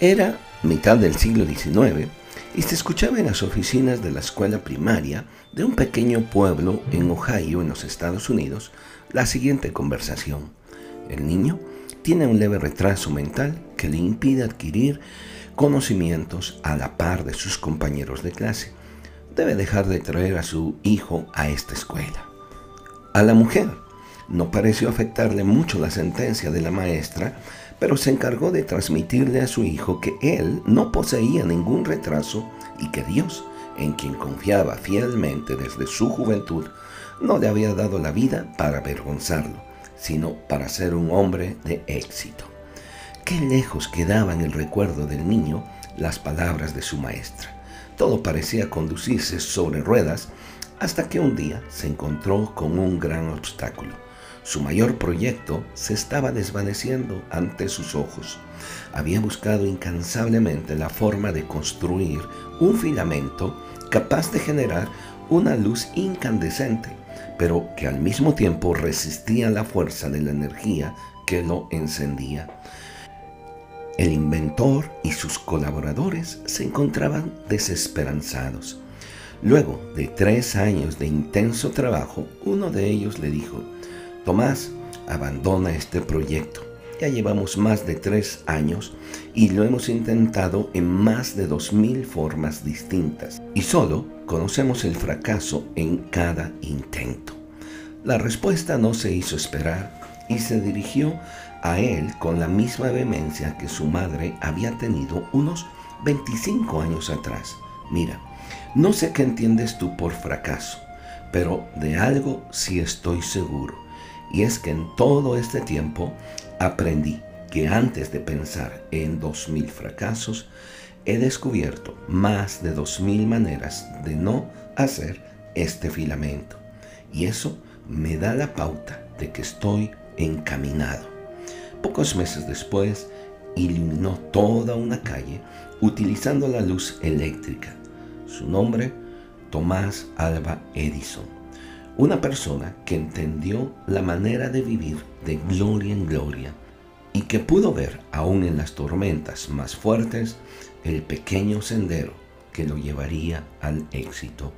Era mitad del siglo XIX y se escuchaba en las oficinas de la escuela primaria de un pequeño pueblo en Ohio, en los Estados Unidos, la siguiente conversación. El niño tiene un leve retraso mental que le impide adquirir conocimientos a la par de sus compañeros de clase. Debe dejar de traer a su hijo a esta escuela. A la mujer no pareció afectarle mucho la sentencia de la maestra, pero se encargó de transmitirle a su hijo que él no poseía ningún retraso y que Dios, en quien confiaba fielmente desde su juventud, no le había dado la vida para avergonzarlo, sino para ser un hombre de éxito. Qué lejos quedaba en el recuerdo del niño las palabras de su maestra. Todo parecía conducirse sobre ruedas hasta que un día se encontró con un gran obstáculo su mayor proyecto se estaba desvaneciendo ante sus ojos. Había buscado incansablemente la forma de construir un filamento capaz de generar una luz incandescente, pero que al mismo tiempo resistía la fuerza de la energía que lo encendía. El inventor y sus colaboradores se encontraban desesperanzados. Luego de tres años de intenso trabajo, uno de ellos le dijo, Tomás abandona este proyecto. Ya llevamos más de tres años y lo hemos intentado en más de dos mil formas distintas y solo conocemos el fracaso en cada intento. La respuesta no se hizo esperar y se dirigió a él con la misma vehemencia que su madre había tenido unos 25 años atrás. Mira, no sé qué entiendes tú por fracaso, pero de algo sí estoy seguro y es que en todo este tiempo aprendí que antes de pensar en dos mil fracasos, he descubierto más de dos mil maneras de no hacer este filamento. Y eso me da la pauta de que estoy encaminado. Pocos meses después, iluminó toda una calle utilizando la luz eléctrica. Su nombre, Tomás Alba Edison una persona que entendió la manera de vivir de gloria en gloria y que pudo ver, aún en las tormentas más fuertes, el pequeño sendero que lo llevaría al éxito.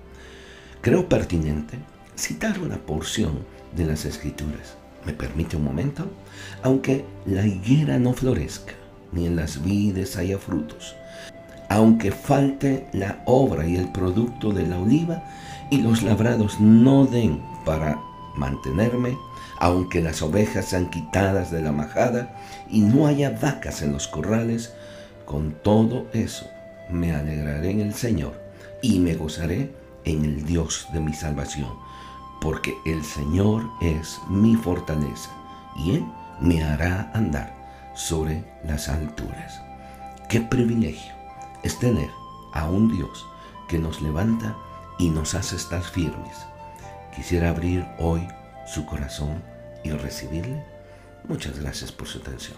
Creo pertinente citar una porción de las escrituras. ¿Me permite un momento? Aunque la higuera no florezca, ni en las vides haya frutos, aunque falte la obra y el producto de la oliva, y los labrados no den para mantenerme, aunque las ovejas sean quitadas de la majada y no haya vacas en los corrales, con todo eso me alegraré en el Señor y me gozaré en el Dios de mi salvación, porque el Señor es mi fortaleza y Él me hará andar sobre las alturas. Qué privilegio es tener a un Dios que nos levanta y nos hace estar firmes. Quisiera abrir hoy su corazón y recibirle. Muchas gracias por su atención.